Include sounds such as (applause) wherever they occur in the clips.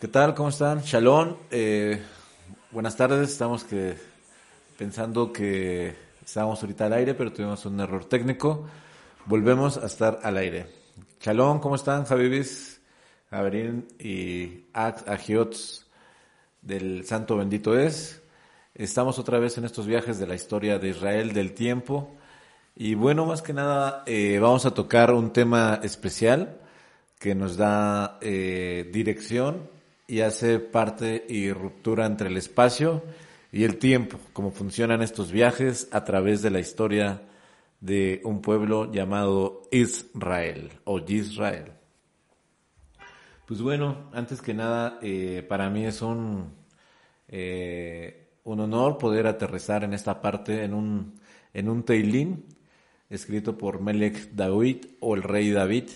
¿Qué tal? ¿Cómo están? Shalom. Eh, buenas tardes. Estamos que pensando que estábamos ahorita al aire, pero tuvimos un error técnico. Volvemos a estar al aire. Shalom, ¿cómo están? Javibis, Javerín y Ax Agiots del Santo Bendito es. Estamos otra vez en estos viajes de la historia de Israel del tiempo. Y bueno, más que nada, eh, vamos a tocar un tema especial que nos da eh, dirección y hace parte y ruptura entre el espacio y el tiempo, cómo funcionan estos viajes a través de la historia de un pueblo llamado Israel o Israel. Pues bueno, antes que nada, eh, para mí es un, eh, un honor poder aterrizar en esta parte en un, en un teilín escrito por Melech David o el rey David.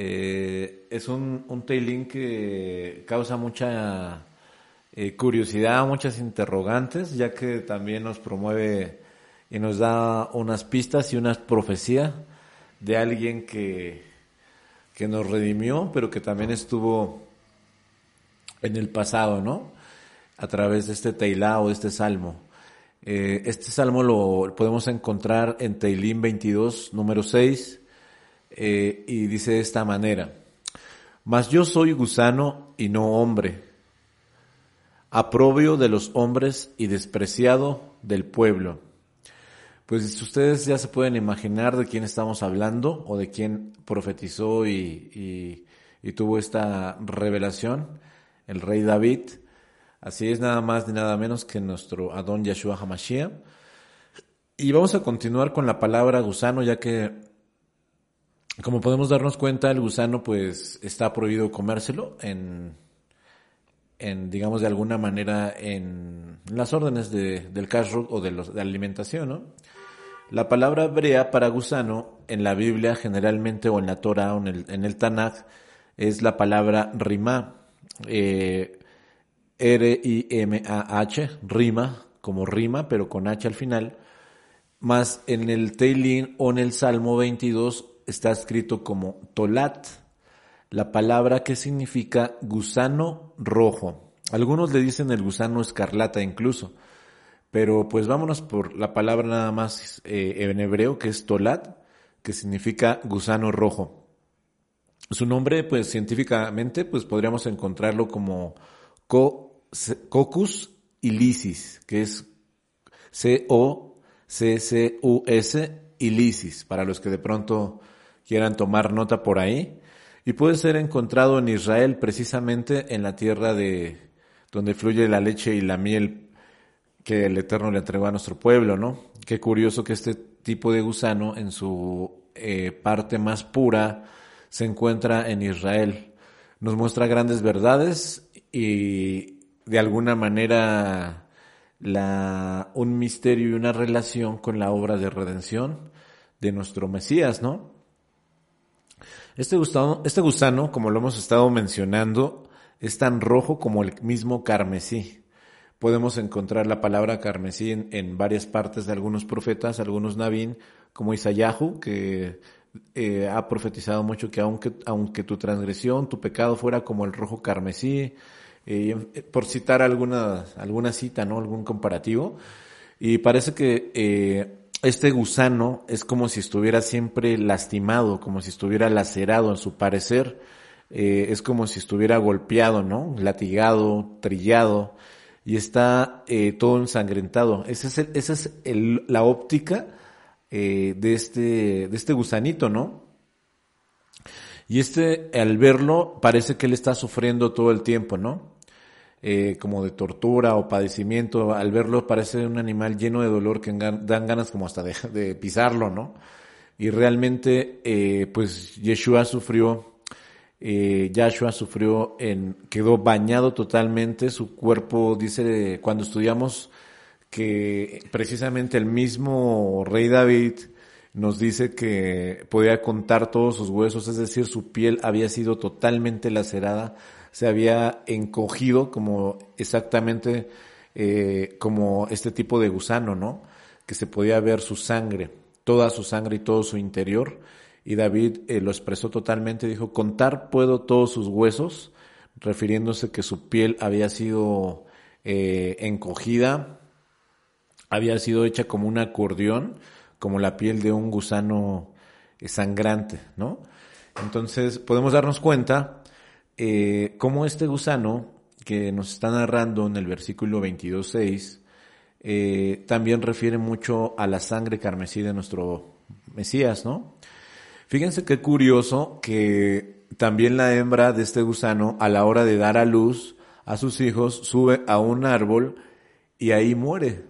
Eh, es un, un que causa mucha eh, curiosidad, muchas interrogantes, ya que también nos promueve y nos da unas pistas y una profecía de alguien que, que nos redimió, pero que también estuvo en el pasado, ¿no? A través de este Teilá o de este salmo. Eh, este salmo lo podemos encontrar en Teilín 22, número 6, eh, y dice de esta manera, Mas yo soy gusano y no hombre, aprobio de los hombres y despreciado del pueblo. Pues ustedes ya se pueden imaginar de quién estamos hablando o de quién profetizó y, y tuvo esta revelación, el rey David. Así es nada más ni nada menos que nuestro Adón Yeshua Hamashiach. Y vamos a continuar con la palabra gusano, ya que, como podemos darnos cuenta, el gusano pues está prohibido comérselo en, en digamos de alguna manera, en las órdenes de, del kashrut o de, los, de alimentación, ¿no? La palabra hebrea para gusano en la Biblia generalmente o en la Torah o en el, en Tanakh es la palabra rima, eh, R-I-M-A-H, rima, como rima, pero con H al final. Más en el Teilín o en el Salmo 22 está escrito como tolat, la palabra que significa gusano rojo. Algunos le dicen el gusano escarlata incluso. Pero pues vámonos por la palabra nada más eh, en hebreo, que es tolat, que significa gusano rojo. Su nombre, pues científicamente, pues podríamos encontrarlo como Cocus ilicis, que es C-O-C-C-U-S ilicis, para los que de pronto quieran tomar nota por ahí. Y puede ser encontrado en Israel, precisamente en la tierra de donde fluye la leche y la miel que el Eterno le entregó a nuestro pueblo, ¿no? Qué curioso que este tipo de gusano en su eh, parte más pura se encuentra en Israel. Nos muestra grandes verdades y de alguna manera la, un misterio y una relación con la obra de redención de nuestro Mesías, ¿no? Este gusano, este gusano, como lo hemos estado mencionando, es tan rojo como el mismo carmesí podemos encontrar la palabra carmesí en, varias partes de algunos profetas, algunos nabín, como Isayahu, que eh, ha profetizado mucho que aunque, aunque tu transgresión, tu pecado fuera como el rojo carmesí, eh, por citar alguna, alguna cita, ¿no? Algún comparativo. Y parece que eh, este gusano es como si estuviera siempre lastimado, como si estuviera lacerado en su parecer. es como si estuviera golpeado, ¿no? Latigado, trillado y está eh, todo ensangrentado. Esa es, la óptica eh, de, este, de este gusanito, ¿no? Y este, al verlo, parece que él está sufriendo todo el tiempo, ¿no? Eh, como de tortura o padecimiento. Al verlo parece un animal lleno de dolor que dan ganas como hasta (laughs) de, pisarlo, ¿no? Y realmente, eh, pues Yeshua sufrió eh, Yahshua sufrió en, quedó bañado totalmente, su cuerpo, dice, cuando estudiamos que precisamente el mismo rey David nos dice que podía contar todos sus huesos, es decir, su piel había sido totalmente lacerada, se había encogido como exactamente eh, como este tipo de gusano, ¿no? Que se podía ver su sangre, toda su sangre y todo su interior y David eh, lo expresó totalmente, dijo, contar puedo todos sus huesos, refiriéndose que su piel había sido eh, encogida, había sido hecha como un acordeón, como la piel de un gusano sangrante, ¿no? Entonces podemos darnos cuenta eh, cómo este gusano que nos está narrando en el versículo 22.6 eh, también refiere mucho a la sangre carmesí de nuestro Mesías, ¿no? Fíjense qué curioso que también la hembra de este gusano a la hora de dar a luz a sus hijos sube a un árbol y ahí muere.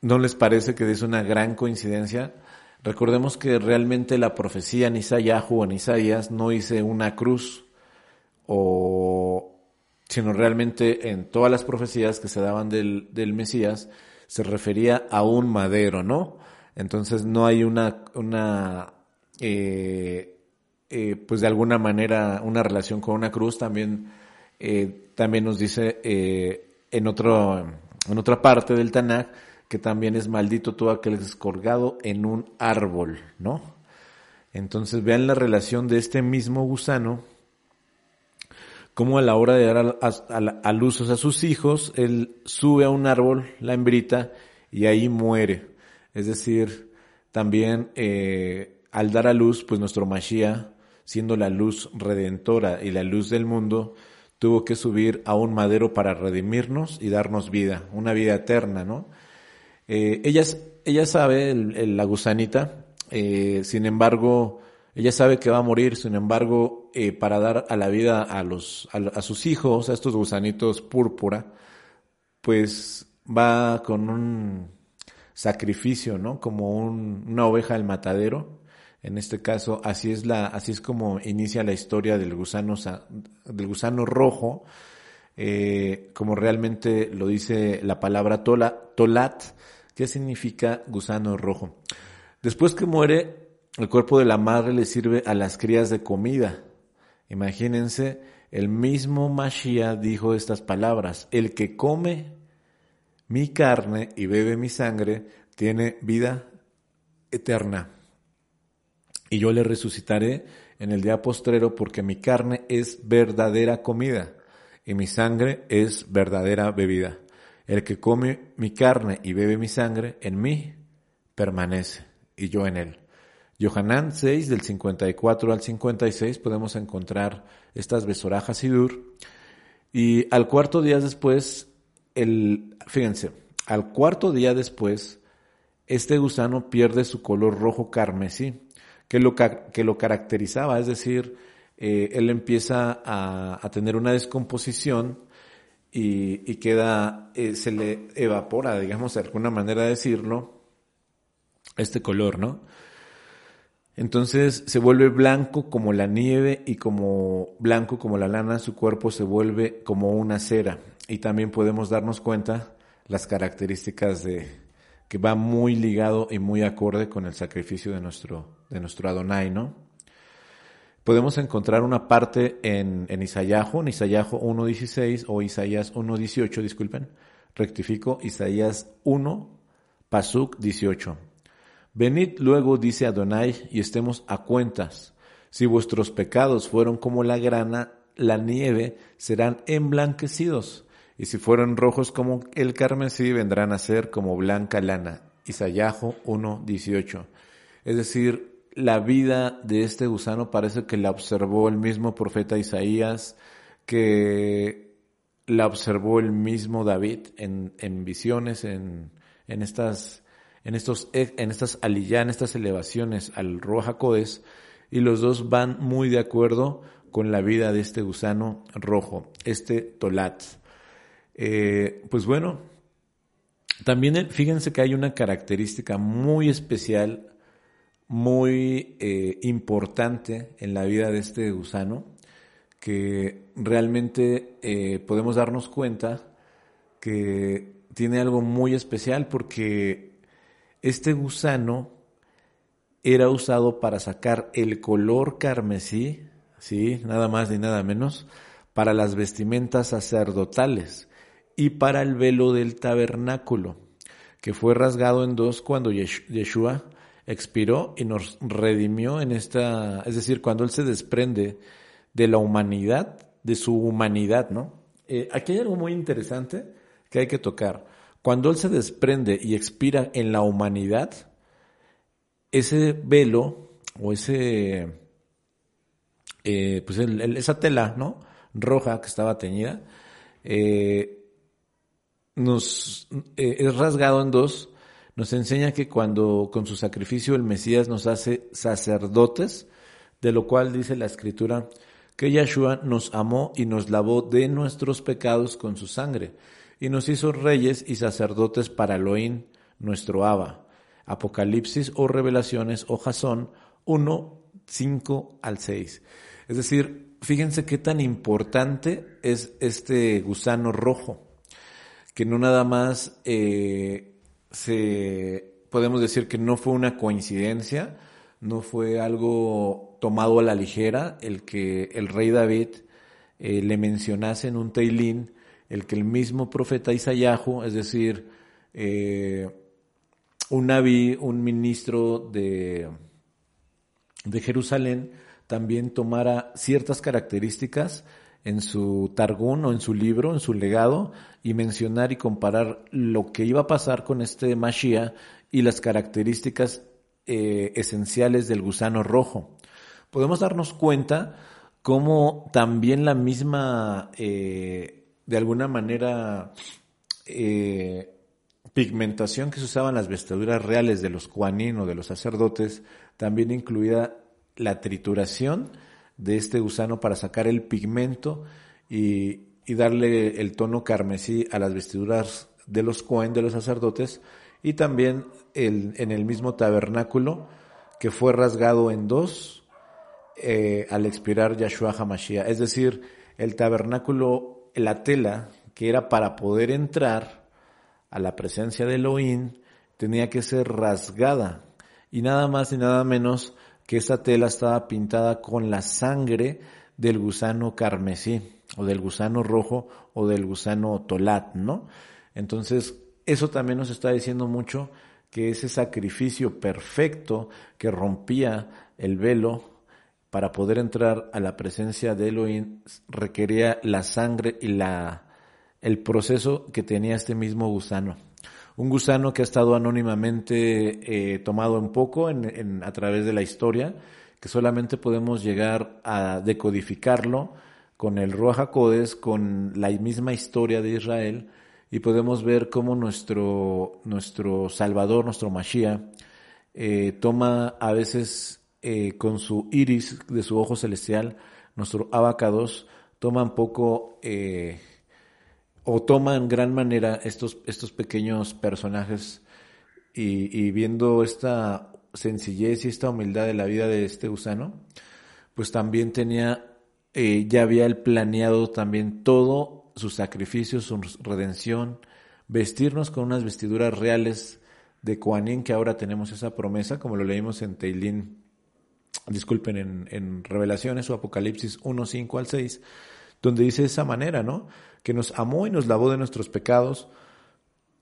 ¿No les parece que es una gran coincidencia? Recordemos que realmente la profecía en Isaías o en Isaías no hice una cruz, o, sino realmente en todas las profecías que se daban del, del Mesías se refería a un madero, ¿no? Entonces no hay una, una eh, eh, pues de alguna manera una relación con una cruz. También, eh, también nos dice en, otro, en otra parte del Tanakh que también es maldito todo aquel que es colgado en un árbol, ¿no? Entonces vean la relación de este mismo gusano, como a la hora de dar a, luz a sus hijos, él sube a un árbol, la hembrita, y ahí muere. Es decir, también eh, al dar a luz, pues nuestro Mashiach, siendo la luz redentora y la luz del mundo, tuvo que subir a un madero para redimirnos y darnos vida, una vida eterna, ¿no? Eh, ella, ella sabe, la gusanita, eh, sin embargo, ella sabe que va a morir, sin embargo, eh, para dar a la vida a, los, a, sus hijos, a estos gusanitos púrpura, pues va con un sacrificio, ¿no? Como una oveja al matadero. En este caso, así es la, así es como inicia la historia del gusano, del gusano rojo, como realmente lo dice la palabra tola, tolat, ¿Qué significa gusano rojo? Después que muere, el cuerpo de la madre le sirve a las crías de comida. Imagínense, el mismo Mashiach dijo estas palabras, el que come mi carne y bebe mi sangre tiene vida eterna. Y yo le resucitaré en el día postrero porque mi carne es verdadera comida y mi sangre es verdadera bebida. El que come mi carne y bebe mi sangre, en mí permanece y yo en él. Yohanan 6, del 54 al 56, podemos encontrar estas besorajas y dur. Y al cuarto día después, el, fíjense, al cuarto día después, este gusano pierde su color rojo carmesí, que lo, que lo caracterizaba, es decir, eh, él empieza a, a tener una descomposición y, queda, eh, se le evapora, digamos, de alguna manera de decirlo, este color, ¿no? Entonces se vuelve blanco como la nieve y como blanco como la lana, su cuerpo se vuelve como una cera. Y también podemos darnos cuenta las características de que va muy ligado y muy acorde con el sacrificio de nuestro, de nuestro Adonai, ¿no? podemos encontrar una parte en, en Isayahu, en Isayahu 1.16 o Isaías 1.18, disculpen, rectifico, Isaías 1, Pasuk 18. Venid luego, dice Adonai, y estemos a cuentas. Si vuestros pecados fueron como la grana, la nieve, serán emblanquecidos. Y si fueron rojos como el carmesí, vendrán a ser como blanca lana. Isayahu 1.18. Es decir, la vida de este gusano parece que la observó el mismo profeta Isaías, que la observó el mismo David en, en visiones, en, en estas, en estos, en estas aliyá, en estas elevaciones al Roja Codes, y los dos van muy de acuerdo con la vida de este gusano rojo, este Tolat. Eh, pues bueno, también fíjense que hay una característica muy especial muy eh, importante en la vida de este gusano, que realmente eh, podemos darnos cuenta que tiene algo muy especial porque este gusano era usado para sacar el color carmesí, sí, nada más ni nada menos, para las vestimentas sacerdotales y para el velo del tabernáculo, que fue rasgado en dos cuando Yeshua expiró y nos redimió en esta, es decir, cuando Él se desprende de la humanidad de su humanidad, ¿no? Eh, aquí hay algo muy interesante que hay que tocar. Cuando Él se desprende y expira en la humanidad, ese velo o ese, eh, pues esa tela, ¿no? Roja que estaba teñida, eh, nos es rasgado en dos. Nos enseña que cuando con su sacrificio el Mesías nos hace sacerdotes, de lo cual dice la Escritura, que Yahshua nos amó y nos lavó de nuestros pecados con su sangre, y nos hizo reyes y sacerdotes para Elohim, nuestro Abba. Apocalipsis o Revelaciones o Jasón 1, 5 al 6. Es decir, fíjense qué tan importante es este gusano rojo, que no nada más eh, se, podemos decir que no fue una coincidencia, no fue algo tomado a la ligera el que el rey David eh, le mencionase en un teilín, el que el mismo profeta Isayahu, es decir, eh, un naví, un ministro de, de Jerusalén, también tomara ciertas características en su Targún o en su libro, en su legado, y mencionar y comparar lo que iba a pasar con este Mashiach y las características eh, esenciales del gusano rojo. Podemos darnos cuenta cómo también la misma, eh, de alguna manera, eh, pigmentación que se usaba en las vestiduras reales de los cuanín o de los sacerdotes, también incluía la trituración de este gusano para sacar el pigmento y, darle el tono carmesí a las vestiduras de los cohen, de los sacerdotes, y también el, en el mismo tabernáculo que fue rasgado en dos eh, al expirar Yahshua HaMashiach. Es decir, el tabernáculo, la tela que era para poder entrar a la presencia de Elohim, tenía que ser rasgada. Y nada más y nada menos que esa tela estaba pintada con la sangre del gusano carmesí, o del gusano rojo, o del gusano tolat, ¿no? Entonces, eso también nos está diciendo mucho que ese sacrificio perfecto que rompía el velo para poder entrar a la presencia de Elohim requería la sangre y la, el proceso que tenía este mismo gusano. Un gusano que ha estado anónimamente eh, tomado un poco en, a través de la historia, que solamente podemos llegar a decodificarlo con el Ruach con la misma historia de Israel, y podemos ver cómo nuestro, nuestro Salvador, nuestro Mashiach, eh, toma a veces eh, con su iris de su ojo celestial, nuestro abacados, toma un poco eh, o toma en gran manera estos, estos pequeños personajes. Y, viendo esta sencillez y esta humildad de la vida de este gusano, pues también tenía, ya había él planeado también todo su sacrificio, su redención, vestirnos con unas vestiduras reales de Coanín, que ahora tenemos esa promesa, como lo leímos en Teilín, disculpen, en, en Revelaciones o Apocalipsis 1, 5 al 6, donde dice de esa manera, ¿no? Que nos amó y nos lavó de nuestros pecados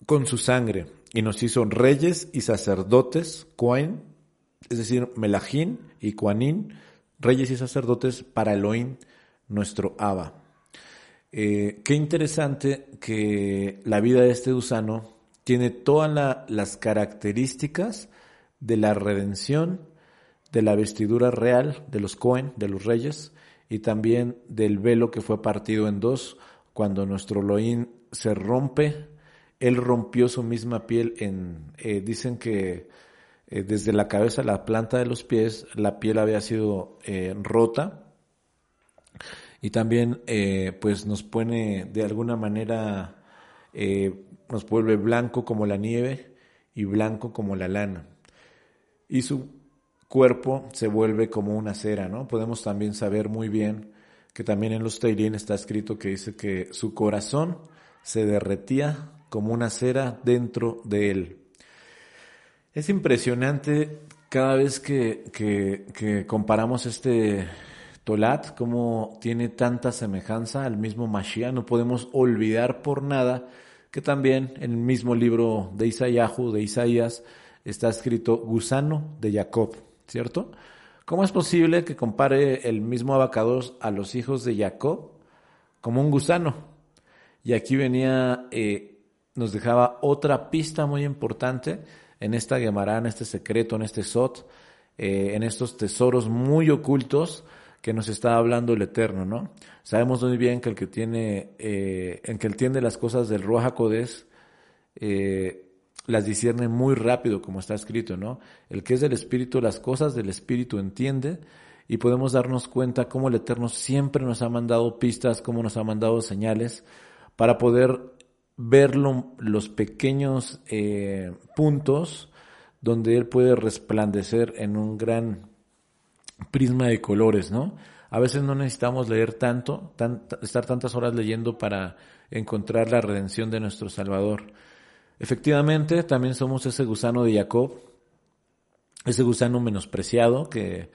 con su sangre y nos hizo reyes y sacerdotes, Coain, es decir, Melajín y Coanín, reyes y sacerdotes para Elohim, nuestro Abba. Eh, qué interesante que la vida de este gusano tiene todas las características de la redención, de la vestidura real de los Cohen, de los reyes, y también del velo que fue partido en dos cuando nuestro Loín se rompe. Él rompió su misma piel en, eh, dicen que eh, desde la cabeza a la planta de los pies, la piel había sido rota y también eh, pues nos pone de alguna manera, eh, nos vuelve blanco como la nieve y blanco como la lana. Y su cuerpo se vuelve como una cera, ¿no? Podemos también saber muy bien que también en los Teirín está escrito que dice que su corazón se derretía como una cera dentro de él. Es impresionante cada vez que, que, que comparamos este Tolat, como tiene tanta semejanza al mismo Mashiach, no podemos olvidar por nada que también en el mismo libro de Isaías, de Isaías, está escrito gusano de Jacob, ¿cierto? ¿Cómo es posible que compare el mismo abacados a los hijos de Jacob como un gusano. Y aquí venía, eh, nos dejaba otra pista muy importante en esta Gemara, en este secreto, en este Sot, eh, en estos tesoros muy ocultos que nos está hablando el Eterno, ¿no? Sabemos muy bien que el que tiene, eh, en que entiende las cosas del Ruach HaKodesh, eh, las discierne muy rápido, como está escrito, ¿no? El que es del Espíritu, las cosas del Espíritu entiende y podemos darnos cuenta cómo el Eterno siempre nos ha mandado pistas, cómo nos ha mandado señales para poder ver los pequeños eh, puntos donde Él puede resplandecer en un gran prisma de colores, ¿no? A veces no necesitamos leer tanto, estar tantas horas leyendo para encontrar la redención de nuestro Salvador. Efectivamente, también somos ese gusano de Jacob, ese gusano menospreciado que,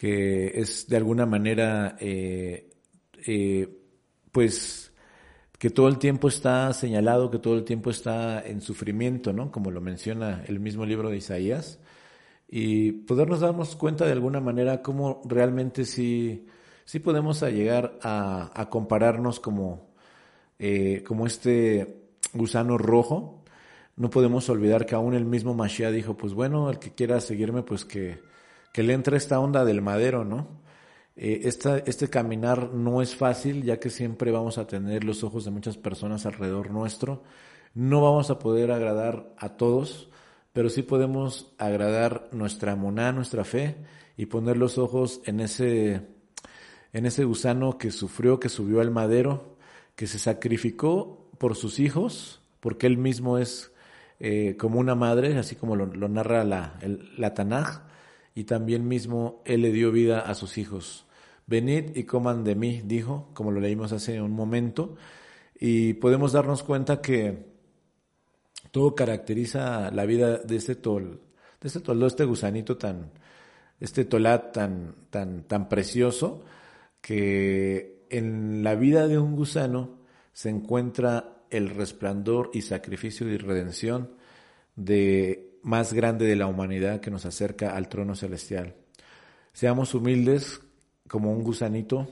que es de alguna manera, eh, eh, pues, que todo el tiempo está señalado, que todo el tiempo está en sufrimiento, ¿no? Como lo menciona el mismo libro de Isaías. Y podernos darnos cuenta de alguna manera cómo realmente sí, sí podemos llegar a, compararnos como, eh, como este gusano rojo. No podemos olvidar que aún el mismo Mashiach dijo, pues bueno, el que quiera seguirme, pues que, que le entre esta onda del madero, ¿no? Eh, este caminar no es fácil, ya que siempre vamos a tener los ojos de muchas personas alrededor nuestro. No vamos a poder agradar a todos, pero sí podemos agradar nuestra moná, nuestra fe, y poner los ojos en ese, en ese gusano que sufrió, que subió al madero, que se sacrificó por sus hijos, porque él mismo es eh, como una madre, así como lo, narra la, la Tanaj, y también mismo él le dio vida a sus hijos. Venid y coman de mí, dijo, como lo leímos hace un momento, y podemos darnos cuenta que todo caracteriza la vida de este tol, de este toldo, este gusanito tan, este tolat tan, tan, tan precioso, que en la vida de un gusano se encuentra el resplandor y sacrificio y redención de más grande de la humanidad que nos acerca al trono celestial. Seamos humildes como un gusanito,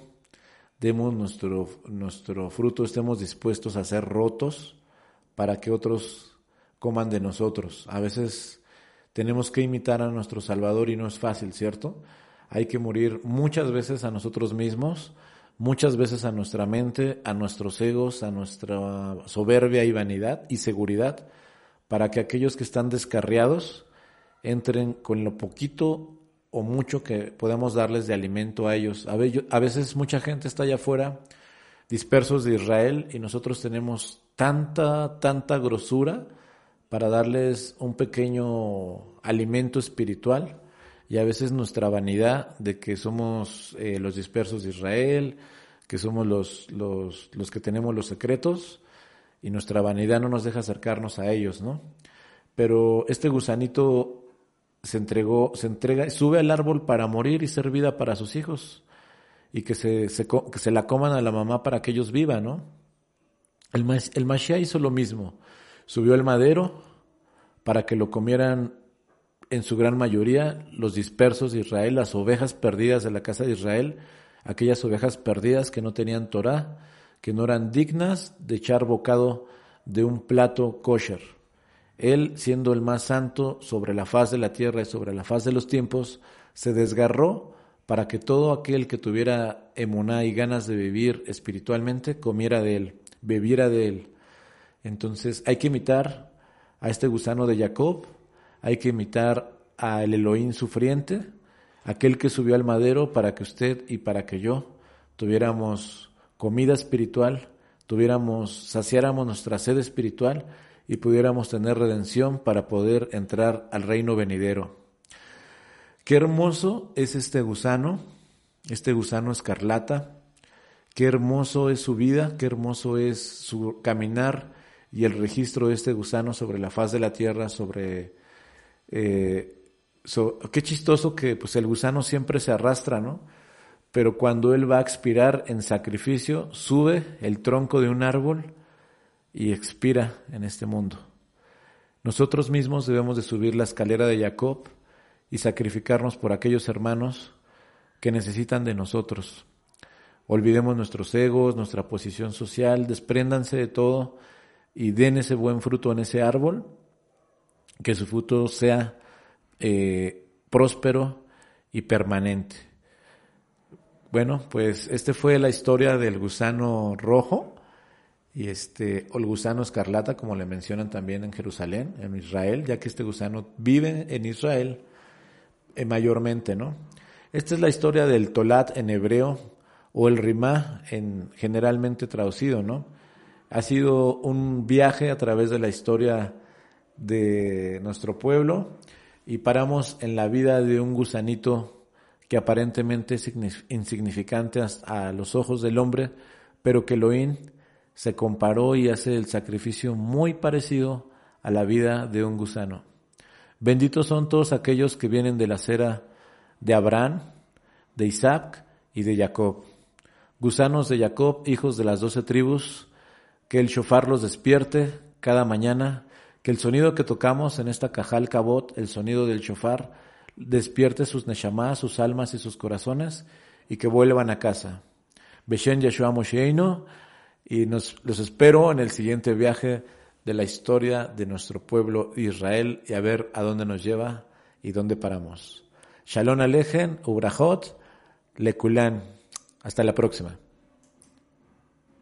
demos nuestro, nuestro fruto, estemos dispuestos a ser rotos para que otros coman de nosotros. A veces tenemos que imitar a nuestro Salvador y no es fácil, ¿cierto? Hay que morir muchas veces a nosotros mismos, muchas veces a nuestra mente, a nuestros egos, a nuestra soberbia y vanidad y seguridad, para que aquellos que están descarriados entren con lo poquito o mucho que podemos darles de alimento a ellos. A veces mucha gente está allá afuera, dispersos de Israel, y nosotros tenemos tanta, tanta grosura para darles un pequeño alimento espiritual y a veces nuestra vanidad de que somos eh, los dispersos de Israel, que somos los, los, los que tenemos los secretos y nuestra vanidad no nos deja acercarnos a ellos, ¿no? Pero este gusanito se entregó, se entrega, sube al árbol para morir y ser vida para sus hijos y que se, se, que se la coman a la mamá para que ellos vivan, ¿no? El, el Mashiach hizo lo mismo, subió al madero para que lo comieran en su gran mayoría los dispersos de Israel, las ovejas perdidas de la casa de Israel, aquellas ovejas perdidas que no tenían Torah, que no eran dignas de echar bocado de un plato kosher. Él, siendo el más santo sobre la faz de la tierra y sobre la faz de los tiempos, se desgarró para que todo aquel que tuviera emuná y ganas de vivir espiritualmente comiera de él, bebiera de él. Entonces hay que imitar a este gusano de Jacob, hay que imitar al Elohim sufriente, aquel que subió al madero para que usted y para que yo tuviéramos comida espiritual, tuviéramos, saciáramos nuestra sed espiritual y pudiéramos tener redención para poder entrar al reino venidero. Qué hermoso es este gusano, este gusano escarlata, qué hermoso es su vida, qué hermoso es su caminar y el registro de este gusano sobre la faz de la tierra, sobre... Eh, qué chistoso que pues el gusano siempre se arrastra, ¿no? Pero cuando él va a expirar en sacrificio, sube el tronco de un árbol y expira en este mundo. Nosotros mismos debemos de subir la escalera de Jacob y sacrificarnos por aquellos hermanos que necesitan de nosotros. Olvidemos nuestros egos, nuestra posición social, despréndanse de todo y den ese buen fruto en ese árbol, que su fruto sea eh, próspero y permanente. Bueno, pues este fue la historia del gusano rojo y este, o el gusano escarlata, como le mencionan también en Jerusalén, en Israel, ya que este gusano vive en Israel eh, mayormente, ¿no? Esta es la historia del Tolat en hebreo o el Rimá en generalmente traducido, ¿no? Ha sido un viaje a través de la historia de nuestro pueblo y paramos en la vida de un gusanito que aparentemente es insignificante a los ojos del hombre, pero que Elohim se comparó y hace el sacrificio muy parecido a la vida de un gusano. Benditos son todos aquellos que vienen de la cera de Abraham, de Isaac y de Jacob. Gusanos de Jacob, hijos de las doce tribus, que el shofar los despierte cada mañana, que el sonido que tocamos en esta cajal cabot, el sonido del shofar, despierte sus neshamás, sus almas y sus corazones, y que vuelvan a casa. Beshen Yeshua Mosheino, y nos, los espero en el siguiente viaje de la historia de nuestro pueblo Israel y a ver a dónde nos lleva y dónde paramos. Shalom Alejen, Ubrahot, Lekulan. Hasta la próxima.